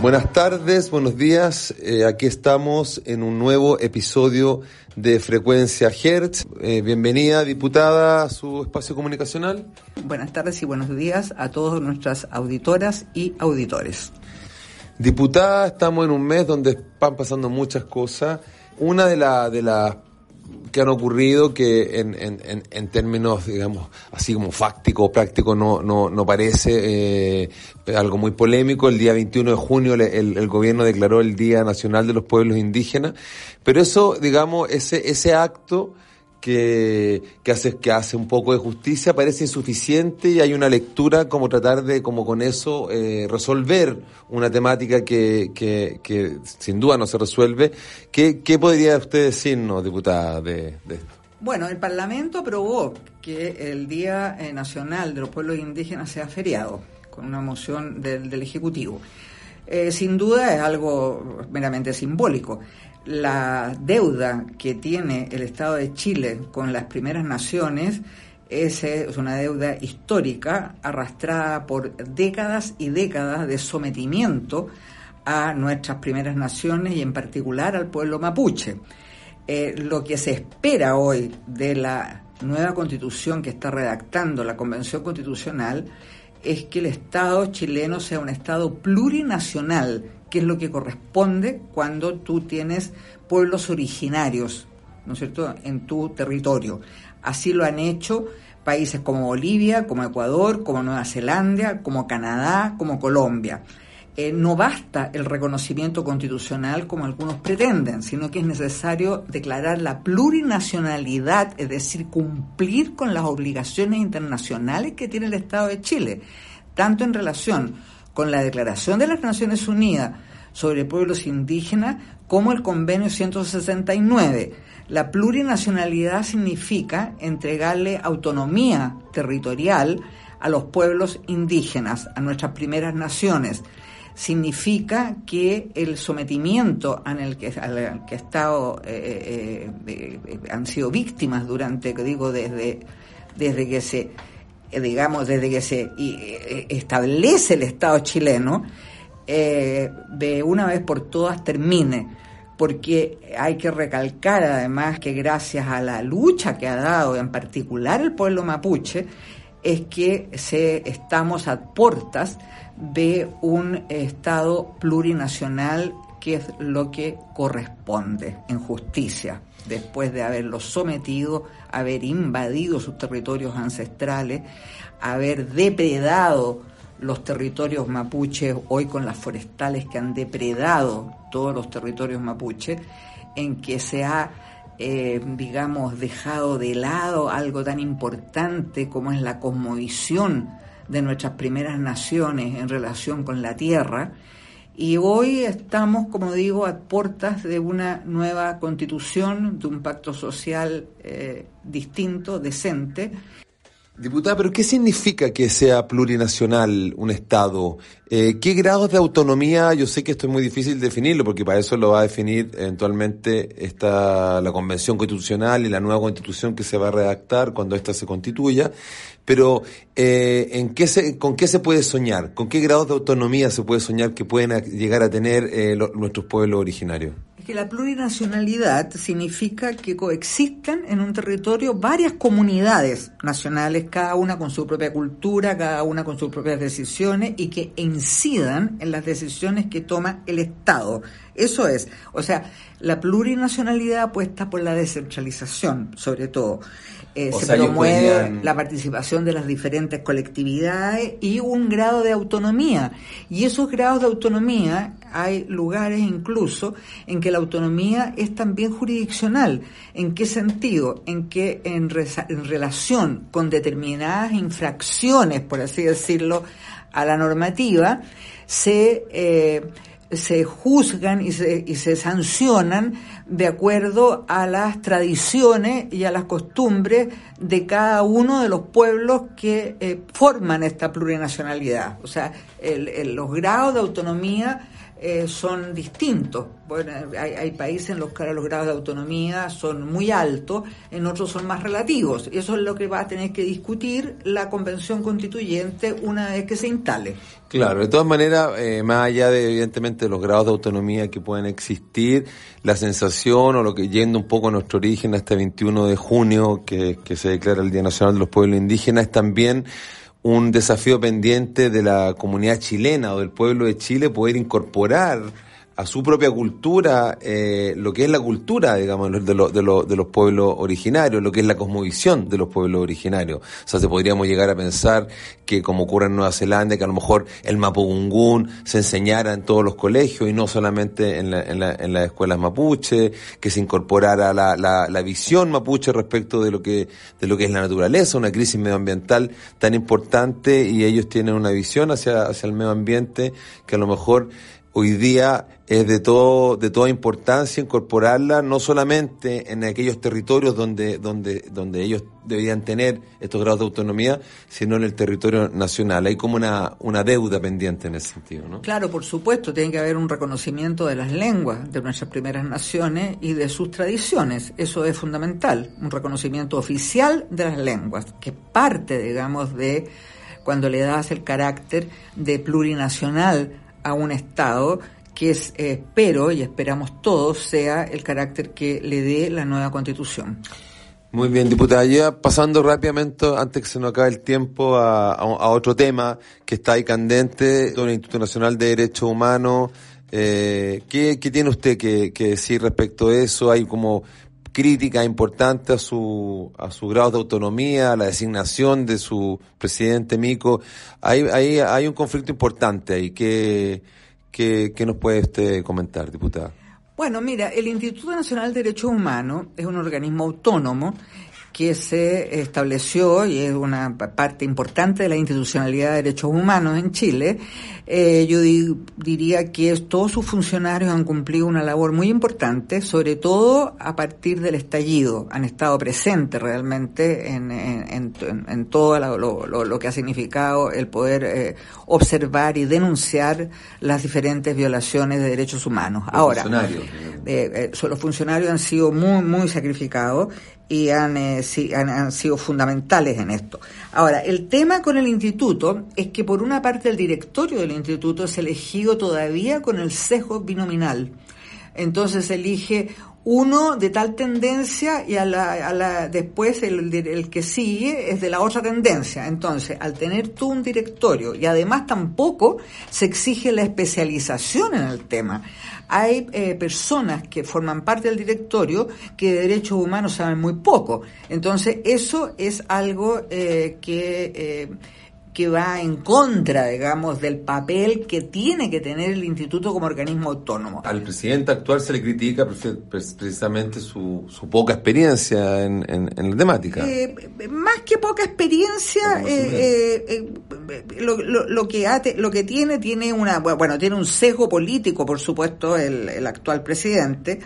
Buenas tardes, buenos días. Eh, aquí estamos en un nuevo episodio de Frecuencia Hertz. Eh, bienvenida, diputada, a su espacio comunicacional. Buenas tardes y buenos días a todas nuestras auditoras y auditores. Diputada, estamos en un mes donde van pasando muchas cosas. Una de, la, de las que han ocurrido que en, en, en, términos, digamos, así como fáctico, práctico, no, no, no parece eh, algo muy polémico. El día 21 de junio el, el, gobierno declaró el Día Nacional de los Pueblos Indígenas, pero eso, digamos, ese, ese acto que, que, hace, que hace un poco de justicia parece insuficiente y hay una lectura como tratar de, como con eso, eh, resolver una temática que, que, que, sin duda no se resuelve. ¿Qué, qué podría usted decirnos, diputada, de, de esto? Bueno, el Parlamento aprobó que el Día eh, Nacional de los Pueblos Indígenas sea feriado, con una moción del, del Ejecutivo. Eh, sin duda es algo meramente simbólico la deuda que tiene el Estado de Chile con las primeras naciones es, una deuda histórica arrastrada por décadas y décadas de sometimiento a nuestras primeras naciones y en particular al pueblo mapuche. Eh, lo que se espera hoy de la nueva constitución que está redactando la Convención Constitucional es que el Estado chileno sea un Estado plurinacional que es lo que corresponde cuando tú tienes pueblos originarios, ¿no es cierto?, en tu territorio. Así lo han hecho países como Bolivia, como Ecuador, como Nueva Zelanda, como Canadá, como Colombia. Eh, no basta el reconocimiento constitucional como algunos pretenden, sino que es necesario declarar la plurinacionalidad, es decir, cumplir con las obligaciones internacionales que tiene el Estado de Chile, tanto en relación con la Declaración de las Naciones Unidas sobre Pueblos Indígenas como el Convenio 169. La plurinacionalidad significa entregarle autonomía territorial a los pueblos indígenas, a nuestras primeras naciones. Significa que el sometimiento al el que, al que estado, eh, eh, eh, han sido víctimas durante, digo, desde, desde que se eh, digamos, desde que se eh, establece el Estado chileno, eh, de una vez por todas termine, porque hay que recalcar además que gracias a la lucha que ha dado en particular el pueblo mapuche, es que se, estamos a puertas de un Estado plurinacional que es lo que corresponde en justicia, después de haberlo sometido haber invadido sus territorios ancestrales, haber depredado los territorios mapuches, hoy con las forestales que han depredado todos los territorios mapuches, en que se ha, eh, digamos, dejado de lado algo tan importante como es la cosmovisión de nuestras primeras naciones en relación con la tierra, y hoy estamos, como digo, a puertas de una nueva constitución, de un pacto social eh, distinto, decente. Diputada, pero ¿qué significa que sea plurinacional un Estado? Eh, ¿Qué grados de autonomía? Yo sé que esto es muy difícil definirlo, porque para eso lo va a definir eventualmente esta, la Convención Constitucional y la nueva Constitución que se va a redactar cuando ésta se constituya. Pero, eh, ¿en qué se, ¿con qué se puede soñar? ¿Con qué grados de autonomía se puede soñar que pueden llegar a tener eh, nuestros pueblos originarios? Que la plurinacionalidad significa que coexisten en un territorio varias comunidades nacionales, cada una con su propia cultura, cada una con sus propias decisiones y que incidan en las decisiones que toma el Estado. Eso es, o sea, la plurinacionalidad apuesta por la descentralización, sobre todo. Eh, se promueve la participación de las diferentes colectividades y un grado de autonomía. Y esos grados de autonomía, hay lugares incluso en que la autonomía es también jurisdiccional. ¿En qué sentido? En que en, en relación con determinadas infracciones, por así decirlo, a la normativa, se... Eh, se juzgan y se, y se sancionan de acuerdo a las tradiciones y a las costumbres de cada uno de los pueblos que eh, forman esta plurinacionalidad. O sea, los grados de autonomía eh, son distintos. Bueno, hay, países en los que los grados de autonomía son muy altos, en otros son más relativos. Y eso es lo que va a tener que discutir la Convención Constituyente una vez que se instale. Claro, de todas maneras, eh, más allá de evidentemente los grados de autonomía que pueden existir, la sensación o lo que yendo un poco a nuestro origen, este 21 de junio que, se declara el Día Nacional de los Pueblos Indígenas, también un desafío pendiente de la comunidad chilena o del pueblo de Chile poder incorporar a su propia cultura eh, lo que es la cultura, digamos, de, lo, de, lo, de, los pueblos originarios, lo que es la cosmovisión de los pueblos originarios. O sea, se podríamos llegar a pensar que, como ocurre en Nueva Zelanda, que a lo mejor el mapudungún se enseñara en todos los colegios y no solamente en, la, en, la, en las escuelas mapuche, que se incorporara la, la, la, visión mapuche respecto de lo que de lo que es la naturaleza, una crisis medioambiental tan importante y ellos tienen una visión hacia, hacia el medio ambiente que a lo mejor hoy día es de todo de toda importancia incorporarla no solamente en aquellos territorios donde donde donde ellos deberían tener estos grados de autonomía sino en el territorio nacional. Hay como una una deuda pendiente en ese sentido no claro por supuesto tiene que haber un reconocimiento de las lenguas de nuestras primeras naciones y de sus tradiciones. Eso es fundamental un reconocimiento oficial de las lenguas que parte digamos de cuando le das el carácter de plurinacional a un Estado que es, eh, espero y esperamos todos sea el carácter que le dé la nueva constitución. Muy bien, diputada. Ya pasando rápidamente, antes que se nos acabe el tiempo, a, otro tema que está ahí candente, el Instituto Nacional de Derechos Humanos. Eh, ¿qué, ¿qué, tiene usted que, que, decir respecto a eso? Hay como crítica importante a su, a su grado de autonomía, a la designación de su presidente Mico. Hay, hay, hay un conflicto importante ahí. ¿Qué, qué, qué nos puede usted comentar, diputada? Bueno, mira, el Instituto Nacional de Derechos Humanos es un organismo autónomo que se estableció y es una parte importante de la institucionalidad de derechos humanos en Chile, eh, yo diría que todos sus funcionarios han cumplido una labor muy importante, sobre todo a partir del estallido. Han estado presentes realmente en, en, en, todo lo, lo, que ha significado el poder eh, observar y denunciar las diferentes violaciones de derechos humanos. Ahora, eh, los funcionarios han sido muy, muy sacrificados y han, eh, han, sido fundamentales en esto. Ahora, el tema con el instituto es que por una parte el directorio del instituto es elegido todavía con el sesgo binominal. Entonces elige uno de tal tendencia y a la, a la, después el, el, que sigue es de la otra tendencia. Entonces, al tener tú un directorio y además tampoco se exige la especialización en el tema hay eh, personas que forman parte del directorio que de derechos humanos saben muy poco. Entonces, eso es algo eh, que... Eh, que va en contra, digamos, del papel que tiene que tener el instituto como organismo autónomo. Al presidente actual se le critica precisamente su, su poca experiencia en, en, la temática. Eh, más que poca experiencia, eh, eh, lo, lo, que lo que tiene tiene una bueno tiene un sesgo político, por supuesto, el, el actual presidente,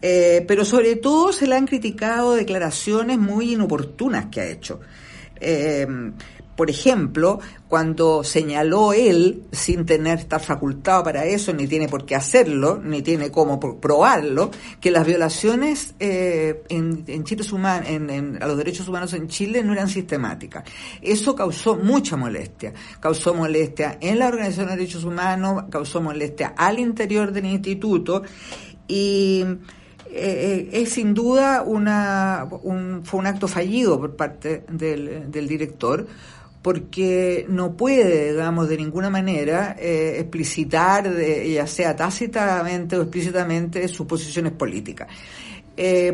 pero sobre todo se le han criticado declaraciones muy inoportunas que ha hecho. Eh, por ejemplo, cuando señaló él, sin tener estar facultado para eso, ni tiene por qué hacerlo, ni tiene cómo probarlo, que las violaciones eh, en, en, en, a los derechos humanos en Chile no eran sistemáticas. Eso causó mucha molestia. Causó molestia en la Organización de Derechos Humanos, causó molestia al interior del instituto y eh, eh, es sin duda una, un, fue un acto fallido por parte del, del director porque no puede, digamos, de ninguna manera eh, explicitar, ya sea tácitamente o explícitamente, sus posiciones políticas.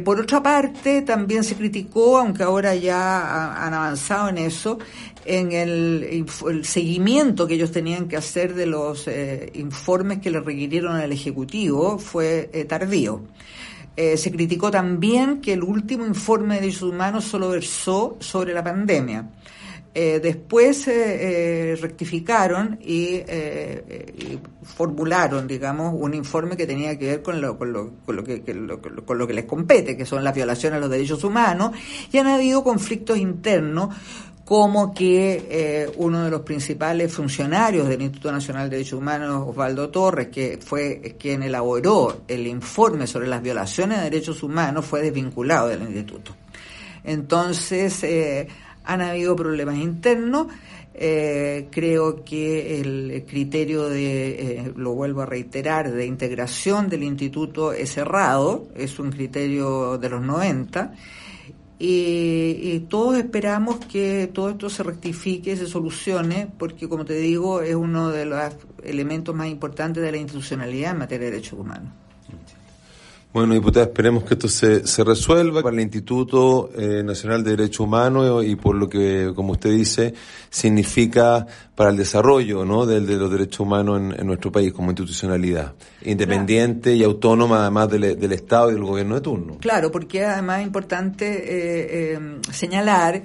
Por otra parte, también se criticó, aunque ahora ya han avanzado en eso, en el, seguimiento que ellos tenían que hacer de los informes que le requirieron al Ejecutivo fue tardío. Se criticó también que el último informe de derechos humanos solo versó sobre la pandemia Eh, después eh, rectificaron y, y, formularon, digamos, un informe que tenía que ver con lo, con lo, con lo que, con lo que les compete, que son las violaciones a los derechos humanos, y han habido conflictos internos como que eh, uno de los principales funcionarios del Instituto Nacional de Derechos Humanos, Osvaldo Torres, que fue quien elaboró el informe sobre las violaciones de derechos humanos, fue desvinculado del instituto. Entonces, eh, han habido problemas internos. Eh, creo que el criterio de, lo vuelvo a reiterar, de integración del instituto es cerrado, es un criterio de los 90 y, todos esperamos que todo esto se rectifique, se solucione, porque como te digo, es uno de los elementos más importantes de la institucionalidad en materia de derechos humanos. Bueno, diputada, esperemos que esto se, se resuelva para el Instituto eh, Nacional de Derechos Humanos y por lo que, como usted dice, significa para el desarrollo ¿no? de, de los derechos humanos en, nuestro país como institucionalidad, independiente y autónoma además del, del, Estado y del gobierno de turno. Claro, porque además es importante eh, eh, señalar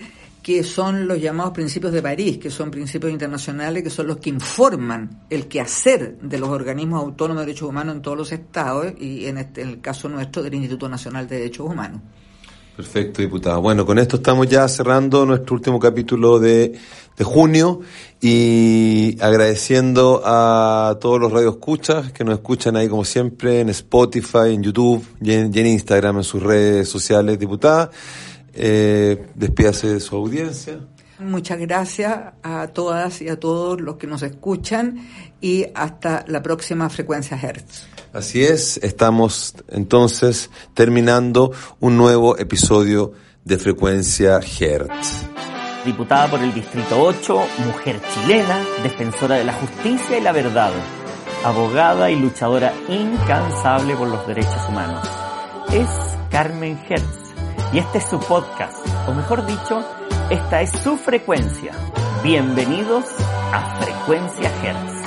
que son los llamados principios de París, que son principios internacionales, que son los que informan el quehacer de los organismos autónomos de derechos humanos en todos los estados y en, este, en el caso nuestro del Instituto Nacional de Derechos Humanos. Perfecto, diputada. Bueno, con esto estamos ya cerrando nuestro último capítulo de, de junio y agradeciendo a todos los radioescuchas que nos escuchan ahí como siempre en Spotify, en YouTube y en, y en Instagram, en sus redes sociales, diputada. Eh, despídase de su audiencia. Muchas gracias a todas y a todos los que nos escuchan y hasta la próxima frecuencia Hertz. Así es, estamos entonces terminando un nuevo episodio de frecuencia Hertz. Diputada por el Distrito 8, mujer chilena, defensora de la justicia y la verdad, abogada y luchadora incansable por los derechos humanos. Es Carmen Hertz y este es su podcast, o mejor dicho, esta es su frecuencia. Bienvenidos a Frecuencia Hertz.